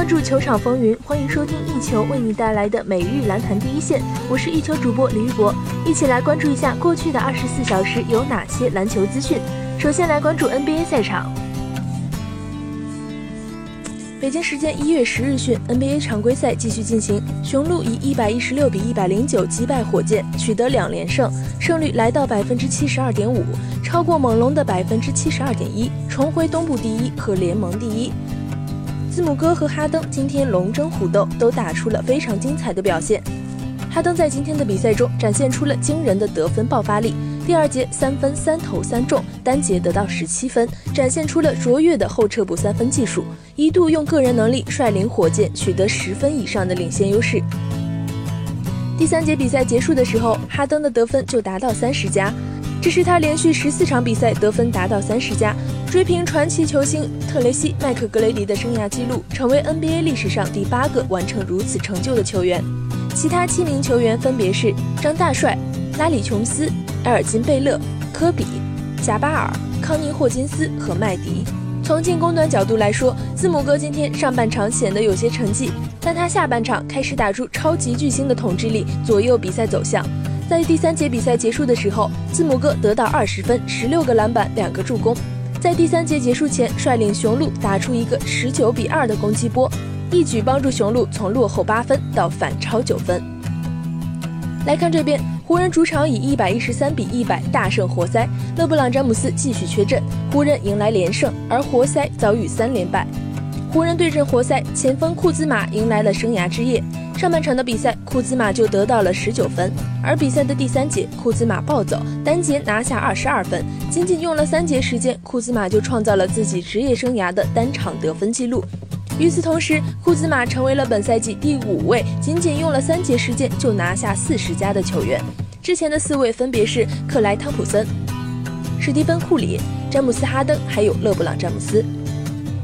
关注球场风云，欢迎收听一球为你带来的每日篮坛第一线。我是一球主播李玉博，一起来关注一下过去的二十四小时有哪些篮球资讯。首先来关注 NBA 赛场。北京时间一月十日讯，NBA 常规赛继续进行，雄鹿以一百一十六比一百零九击败火箭，取得两连胜，胜率来到百分之七十二点五，超过猛龙的百分之七十二点一，重回东部第一和联盟第一。字母哥和哈登今天龙争虎斗，都打出了非常精彩的表现。哈登在今天的比赛中展现出了惊人的得分爆发力。第二节三分三投三中，单节得到十七分，展现出了卓越的后撤步三分技术，一度用个人能力率领火箭取得十分以上的领先优势。第三节比赛结束的时候，哈登的得分就达到三十加，这是他连续十四场比赛得分达到三十加，追平传奇球星特雷西·麦克格雷迪的生涯纪录，成为 NBA 历史上第八个完成如此成就的球员。其他七名球员分别是张大帅、拉里·琼斯。埃尔金·贝勒、科比、贾巴尔、康宁·霍金斯和麦迪。从进攻端角度来说，字母哥今天上半场显得有些沉寂，但他下半场开始打出超级巨星的统治力，左右比赛走向。在第三节比赛结束的时候，字母哥得到二十分、十六个篮板、两个助攻。在第三节结束前，率领雄鹿打出一个十九比二的攻击波，一举帮助雄鹿从落后八分到反超九分。来看这边。湖人主场以一百一十三比一百大胜活塞，勒布朗·詹姆斯继续缺阵，湖人迎来连胜，而活塞遭遇三连败。湖人对阵活塞，前锋库兹马迎来了生涯之夜。上半场的比赛，库兹马就得到了十九分，而比赛的第三节，库兹马暴走，单节拿下二十二分，仅仅用了三节时间，库兹马就创造了自己职业生涯的单场得分纪录。与此同时，库兹马成为了本赛季第五位仅仅用了三节时间就拿下四十加的球员。之前的四位分别是克莱·汤普森、史蒂芬·库里、詹姆斯·哈登，还有勒布朗·詹姆斯。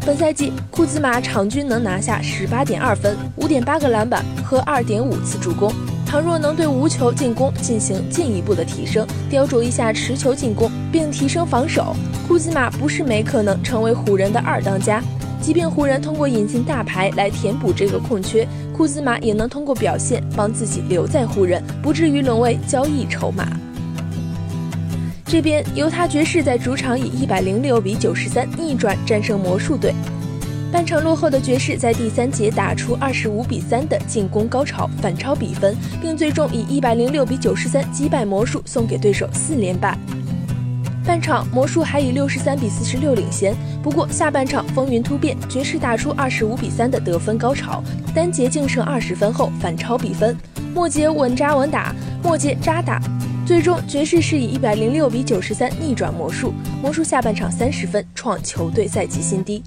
本赛季，库兹马场均能拿下十八点二分、五点八个篮板和二点五次助攻。倘若能对无球进攻进行进一步的提升，雕琢一下持球进攻，并提升防守，库兹马不是没可能成为湖人的二当家。即便湖人通过引进大牌来填补这个空缺，库兹马也能通过表现帮自己留在湖人，不至于沦为交易筹码。这边犹他爵士在主场以一百零六比九十三逆转战胜魔术队，半场落后的爵士在第三节打出二十五比三的进攻高潮，反超比分，并最终以一百零六比九十三击败魔术，送给对手四连败。半场魔术还以六十三比四十六领先，不过下半场风云突变，爵士打出二十五比三的得分高潮，单节净胜二十分后反超比分，末节稳扎稳打，末节扎打，最终爵士是以一百零六比九十三逆转魔术，魔术下半场三十分创球队赛季新低。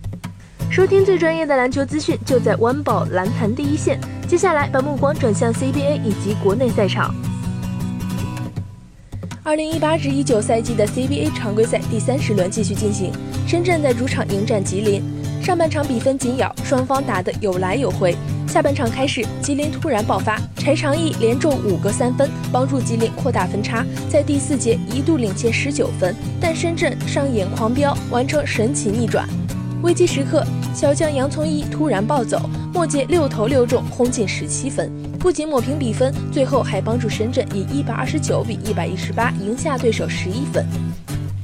收听最专业的篮球资讯，就在 One 宝篮坛第一线。接下来把目光转向 CBA 以及国内赛场。二零一八至一九赛季的 CBA 常规赛第三十轮继续进行，深圳在主场迎战吉林。上半场比分紧咬，双方打得有来有回。下半场开始，吉林突然爆发，柴长义连中五个三分，帮助吉林扩大分差，在第四节一度领先十九分。但深圳上演狂飙，完成神奇逆转。危机时刻，小将杨从一突然暴走，末节六投六中，轰进十七分。不仅抹平比分，最后还帮助深圳以一百二十九比一百一十八赢下对手十一分。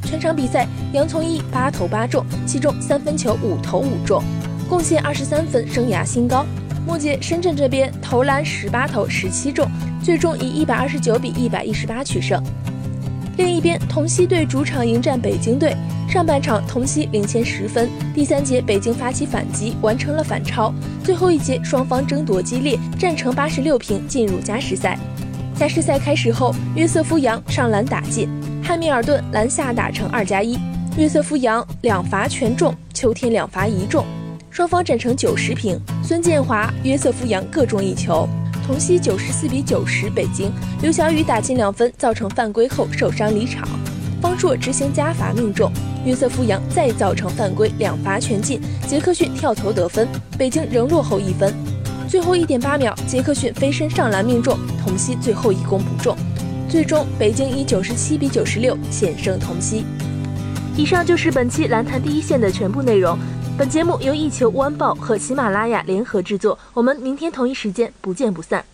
全场比赛，杨从一八投八中，其中三分球五投五中，贡献二十三分，生涯新高。末节深圳这边投篮十八投十七中，最终以一百二十九比一百一十八取胜。另一边，同曦队主场迎战北京队。上半场，同曦领先十分。第三节，北京发起反击，完成了反超。最后一节，双方争夺激烈，战成八十六平，进入加时赛。加时赛开始后，约瑟夫·杨上篮打进，汉密尔顿篮下打成二加一。约瑟夫·杨两罚全中，秋天两罚一中，双方战成九十平。孙建华、约瑟夫·杨各中一球。同曦九十四比九十，北京刘晓宇打进两分，造成犯规后受伤离场。方硕执行加罚命中，约瑟夫·杨再造成犯规，两罚全进。杰克逊跳投得分，北京仍落后一分。最后一点八秒，杰克逊飞身上篮命中，同曦最后一攻不中。最终，北京以九十七比九十六险胜同曦。以上就是本期篮坛第一线的全部内容。本节目由一球晚报和喜马拉雅联合制作，我们明天同一时间不见不散。